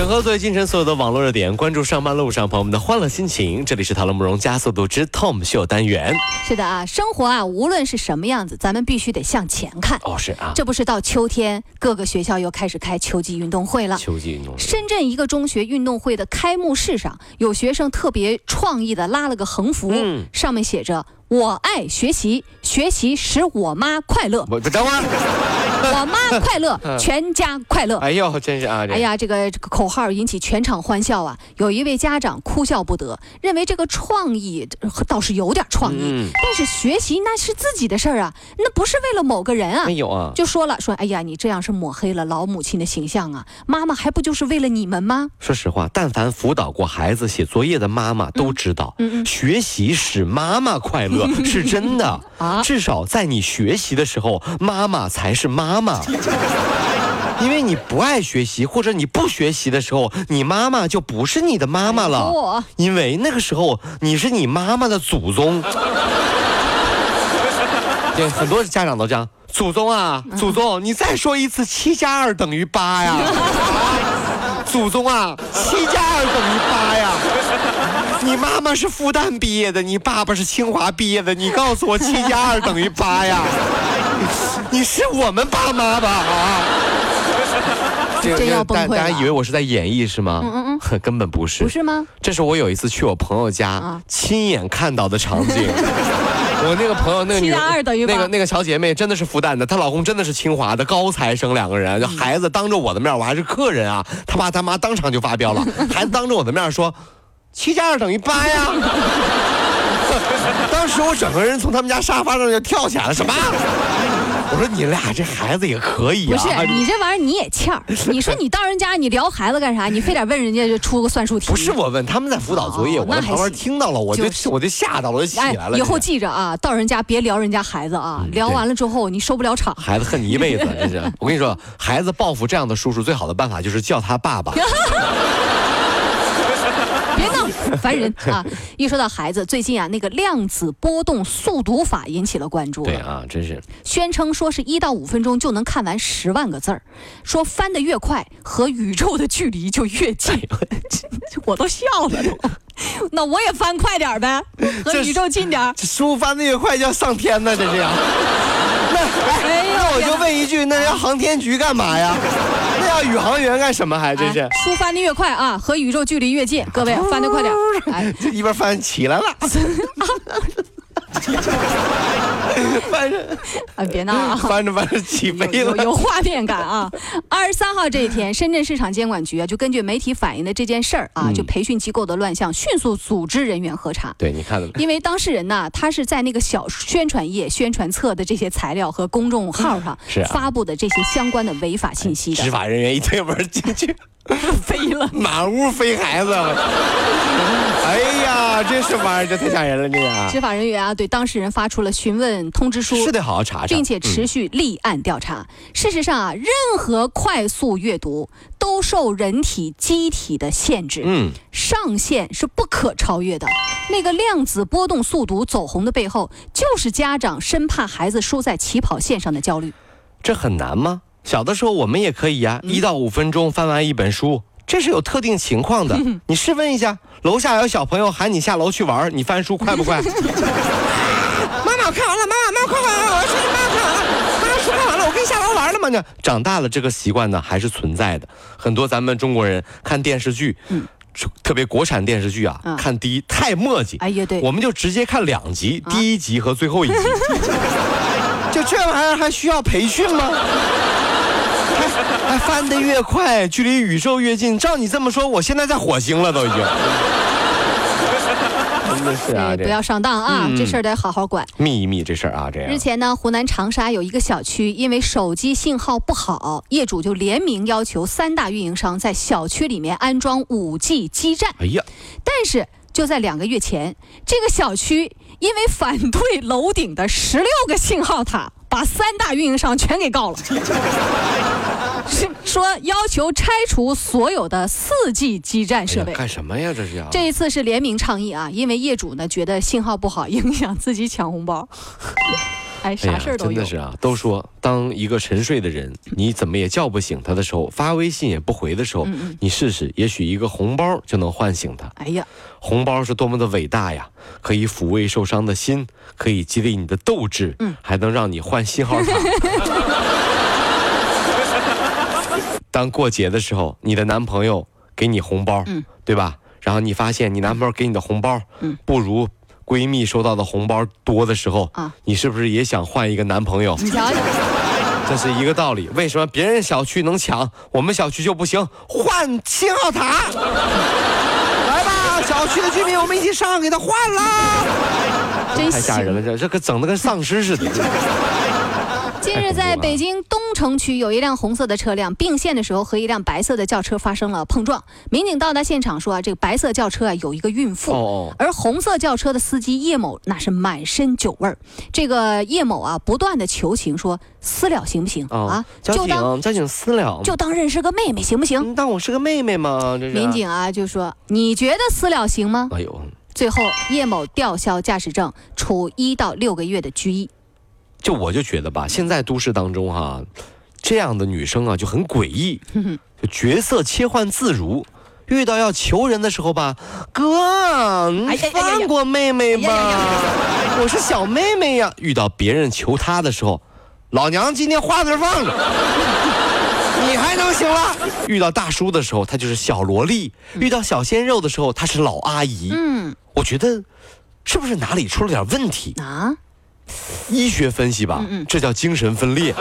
整合最近城所有的网络热点，关注上班路上朋友们的欢乐心情。这里是《讨论慕容加速度之 Tom 秀》单元。是的啊，生活啊，无论是什么样子，咱们必须得向前看。哦，是啊，这不是到秋天，各个学校又开始开秋季运动会了。秋季运动会。深圳一个中学运动会的开幕式上，有学生特别创意的拉了个横幅，嗯上面写着“我爱学习，学习使我妈快乐，我等会儿。我妈快乐，全家快乐”。哎呦，真是啊！哎呀，这个这个口号引起全场欢笑啊！有一位家长哭笑不得，认为这个创意呃倒是有点创意，嗯但是学习那是自己的事儿啊，那不是为了某个人啊没。有啊。就说了说，哎呀，你这样是抹黑了老母亲的形象啊！妈妈还不就是为了你们吗？说实话，但凡辅导过孩子写作业的妈妈都知道，嗯嗯学习使妈妈快乐 是真的。啊至少在你学习的时候，妈妈才是妈妈。因为你不爱学习或者你不学习的时候，你妈妈就不是你的妈妈了。因为那个时候你是你妈妈的祖宗。对，很多家长都这样。祖宗啊，祖宗，你再说一次，七加二等于八呀！啊 祖宗啊，七加！你妈妈是复旦毕业的，你爸爸是清华毕业的，你告诉我七加二等于八呀？你是我们爸妈吧？啊！这真要崩溃了大大家以为我是在演绎是吗？嗯嗯 根本不是，不是吗？这是我有一次去我朋友家、啊亲眼看到的场景。我那个朋友，那个女七加二等于八那个那个小姐妹真的是复旦的，她老公真的是清华的高材生，两个人，孩子当着我的面，我还是客人啊，他爸他妈当场就发飙了，孩子当着我的面说，七加二等于八呀。当时我整个人从他们家沙发上就跳起来了，什么？我说你俩这孩子也可以啊不啊，是你这玩意儿你也欠儿。你说你到人家你聊孩子干啥？你非得问人家就出个算术题？不是我问，他们在辅导作业，哦我在旁边听到了，我就就是我就吓到了，我就起哎来了。，以后记着啊，到人家别聊人家孩子啊，聊完了之后你收不了场。孩子恨你一辈子，真是。我跟你说，孩子报复这样的叔叔，最好的办法就是叫他爸爸。烦人啊！一说到孩子，最近啊，那个量子波动速读法引起了关注。对，啊，真是。宣称说是一到五分钟就能看完十万个字儿，说翻得越快，和宇宙的距离就越近。我都笑了都。那我也翻快点呗，和宇宙近点儿。这书翻得越快就要上天呢，这是 呀。那哎我就问一句，那要航天局干嘛呀？那要宇航员干什么？还真是哎。书翻得越快啊，和宇宙距离越近。各位翻得快点。哎，这一边翻起来了，翻着啊别闹啊！翻着翻着起飞了。有有画面感啊！二十三号这一天，深圳市场监管局啊，就根据媒体反映的这件事儿啊，嗯就培训机构的乱象，迅速组织人员核查。对，你看了没？因为当事人呢，他是在那个小宣传页、宣传册的这些材料和公众号上发布的这些相关的违法信息的，执法人员一推门进去，飞了。满屋飞孩子。什么玩意儿？这太吓人了，这个。执法人员啊，对当事人发出了询问通知书，是得好好查查，并且持嗯续立案调查。事实上啊，任何快速阅读都受人体机体的限制。嗯，上限是不可超越的。那个量子波动速读走红的背后，就是家长生怕孩子输在起跑线上的焦虑。这很难吗？小的时候我们也可以呀、一到五分钟翻完一本书，这是有特定情况的。你试问一下，楼下有小朋友喊你下楼去玩，你翻书快不快？妈妈，我看完了，妈妈，妈妈快快快，我要出去，妈妈看完了，妈妈书看完了，我跟你下楼玩了吗？呢，长大了这个习惯呢还是存在的。很多咱们中国人看电视剧，嗯特别国产电视剧啊，嗯看第一太墨迹，哎呀，对，我们就直接看两集，啊第一集和最后一集。就这玩意儿还需要培训吗？还还翻得越快，距离宇宙越近。照你这么说，我现在在火星了都已经。真的是啊，不要上当啊，嗯这事儿得好好管。秘密这事儿啊，这样日前呢，湖南长沙有一个小区因为手机信号不好，业主就联名要求三大运营商在小区里面安装 5G 基站。哎呀，但是就在两个月前，这个小区因为反对楼顶的十六个信号塔，把三大运营商全给告了。是 说要求拆除所有的四 G 基站设备。干什么呀？这是要这一次是联名倡议啊，因为业主呢觉得信号不好，影响自己抢红包。哎，哎啥事儿都有。真的是啊，都说当一个沉睡的人，你怎么也叫不醒他的时候，发微信也不回的时候，嗯你试试，也许一个红包就能唤醒他。哎呀，红包是多么的伟大呀！可以抚慰受伤的心，可以激励你的斗志，嗯还能让你换信号塔。当过节的时候，你的男朋友给你红包，嗯对吧？然后你发现你男朋友给你的红包，嗯不如闺蜜收到的红包多的时候，啊你是不是也想换一个男朋友？你瞧瞧，这是一个道理。为什么别人小区能抢，我们小区就不行？换信号塔！来吧，小区的居民，我们一起上，给他换了。真太吓人了，这这个整的跟丧尸似的。近日，在北京东城区有一辆红色的车辆并线的时候和一辆白色的轿车发生了碰撞。民警到达现场说啊，这个白色轿车啊有一个孕妇，而红色轿车的司机叶某那是满身酒味儿。这个叶某啊不断的求情说私了行不行、哦啊？交就当警，交警私了，就当认识个妹妹行不行？嗯当我是个妹妹吗？这是民。警啊就说你觉得私了行吗？哎呦，最后叶某吊销驾驶证，处一到六个月的拘役。就我就觉得吧，现在都市当中哈、这样的女生啊就很诡异，就角色切换自如。遇到要求人的时候吧，哥，你放过妹妹吧，我是小妹妹呀。遇到别人求她的时候，老娘今天话字放着，你还能行了。遇到大叔的时候，她就是小萝莉；遇到小鲜肉的时候，她是老阿姨。嗯我觉得是不是哪里出了点问题？啊，医学分析吧，嗯嗯。这叫精神分裂，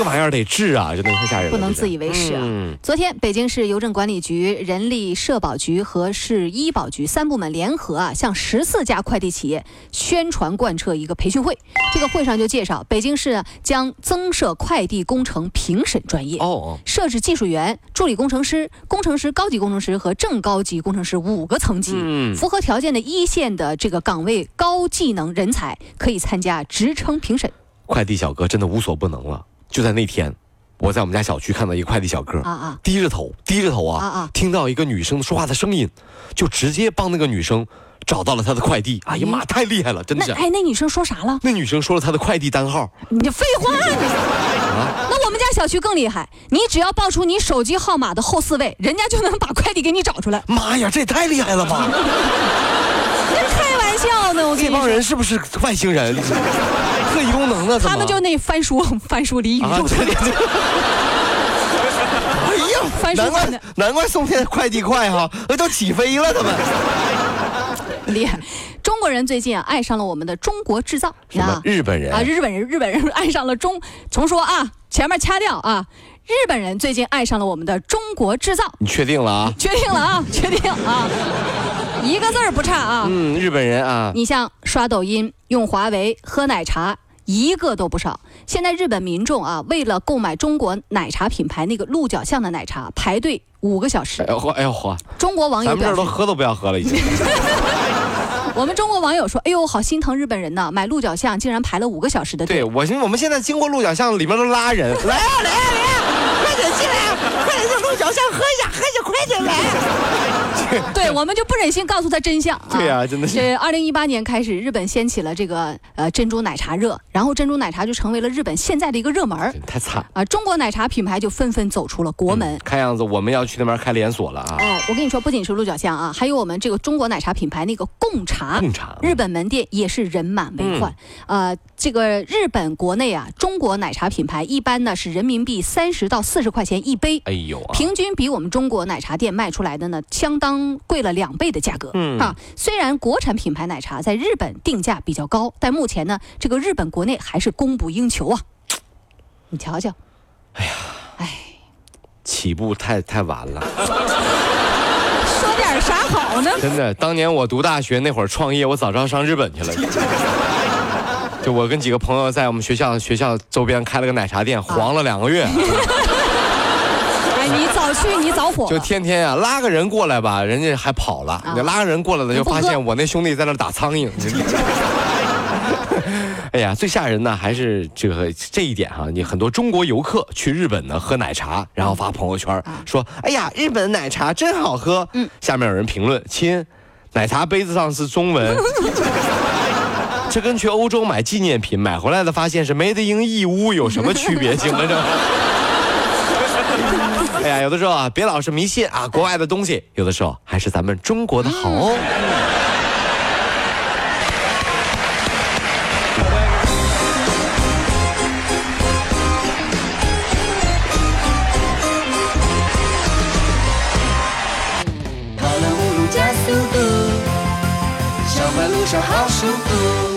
个玩意儿得治啊，真的太吓人了，不能自以为是啊嗯，昨天，北京市邮政管理局、人力社保局和市医保局三部门联合啊，向十四家快递企业宣传贯彻一个培训会。这个会上就介绍，北京市啊将增设快递工程评审专业。哦哦，设置技术员、助理工程师、工程师、高级工程师和正高级工程师五个层级。嗯符合条件的一线的这个岗位高技能人才可以参加职称评审快递小哥真的无所不能了。就在那天，我在我们家小区看到一个快递小哥啊啊！低着头，低着头啊，啊啊听到一个女生说话的声音，就直接帮那个女生找到了她的快递。哎呀妈，太厉害了，真的是。那哎，那女生说啥了？那女生说了她的快递单号，你这废话你！啊那我们家小区更厉害，你只要报出你手机号码的后四位，人家就能把快递给你找出来。妈呀，这也太厉害了吧！这开玩笑呢，我跟你这帮，人是不是外星人？特异功能呢？他们就那翻书，翻书离宇啊，宙特别近。哎呀，翻书难怪难怪送件快递快哈，那都起飞了，他们。厉害！中国人最近啊爱上了我们的中国制造什么日本人啊，日本人日本人爱上了中，重说啊，前面掐掉啊，日本人最近爱上了我们的中国制造，你确定了啊？确定了啊，确定啊，一个字儿不差啊。嗯，日本人啊，你像刷抖音、用华为、喝奶茶，一个都不少。现在日本民众啊，为了购买中国奶茶品牌那个鹿角巷的奶茶，排队五个小时哎。呦嚯，哎呦嚯，中国网友咱们这，儿都喝都不要喝了，已经。我们中国网友说：“哎呦，好心疼日本人呐，买鹿角巷竟然排了五个小时的队。对我现我们现在经过鹿角巷里面都拉人，来啊来啊来啊，快点进来，快点让鹿角巷喝一下，喝一下，快点来。对，我们就不忍心告诉他真相啊。对呀真的是这二零一八年开始，日本掀起了这个呃珍珠奶茶热，然后珍珠奶茶就成为了日本现在的一个热门儿太惨。啊。中国奶茶品牌就纷纷走出了国门。看样子我们要去那边开连锁了啊！哎，我跟你说，不仅是鹿角巷啊，还有我们这个中国奶茶品牌那个贡茶，贡茶日本门店也是人满为患。呃，这个日本国内啊，中国奶茶品牌一般呢是人民币三十到四十块钱一杯。哎呦啊，平均比我们中国奶茶店卖出来的呢，相当贵了两倍的价格。嗯啊，虽然国产品牌奶茶在日本定价比较高，但目前呢，这个日本国内还是供不应求啊。你瞧瞧，哎呀，哎起步太太晚了，说点啥好呢？真的。当年我读大学那会儿创业，我早知道上日本去了。就我跟几个朋友在我们学校学校周边开了个奶茶店，黄了两个月。哎，你早去去你着火就。天天啊拉个人过来吧，人家还跑了。你拉个人过来了，就发现我那兄弟在那打苍蝇。哎呀，最吓人的还是这个这一点哈、你很多中国游客去日本呢喝奶茶，然后发朋友圈说：“哎呀，日本奶茶真好喝。”嗯下面有人评论：“亲，奶茶杯子上是中文。”这跟去欧洲买纪念品买回来的发现是 Made in 义乌有什么区别性呢？这。哎呀，有的时候啊，别老是迷信啊，国外的东西，有的时候还是咱们中国的好哦。跑了五路加速度，小马路上好舒服。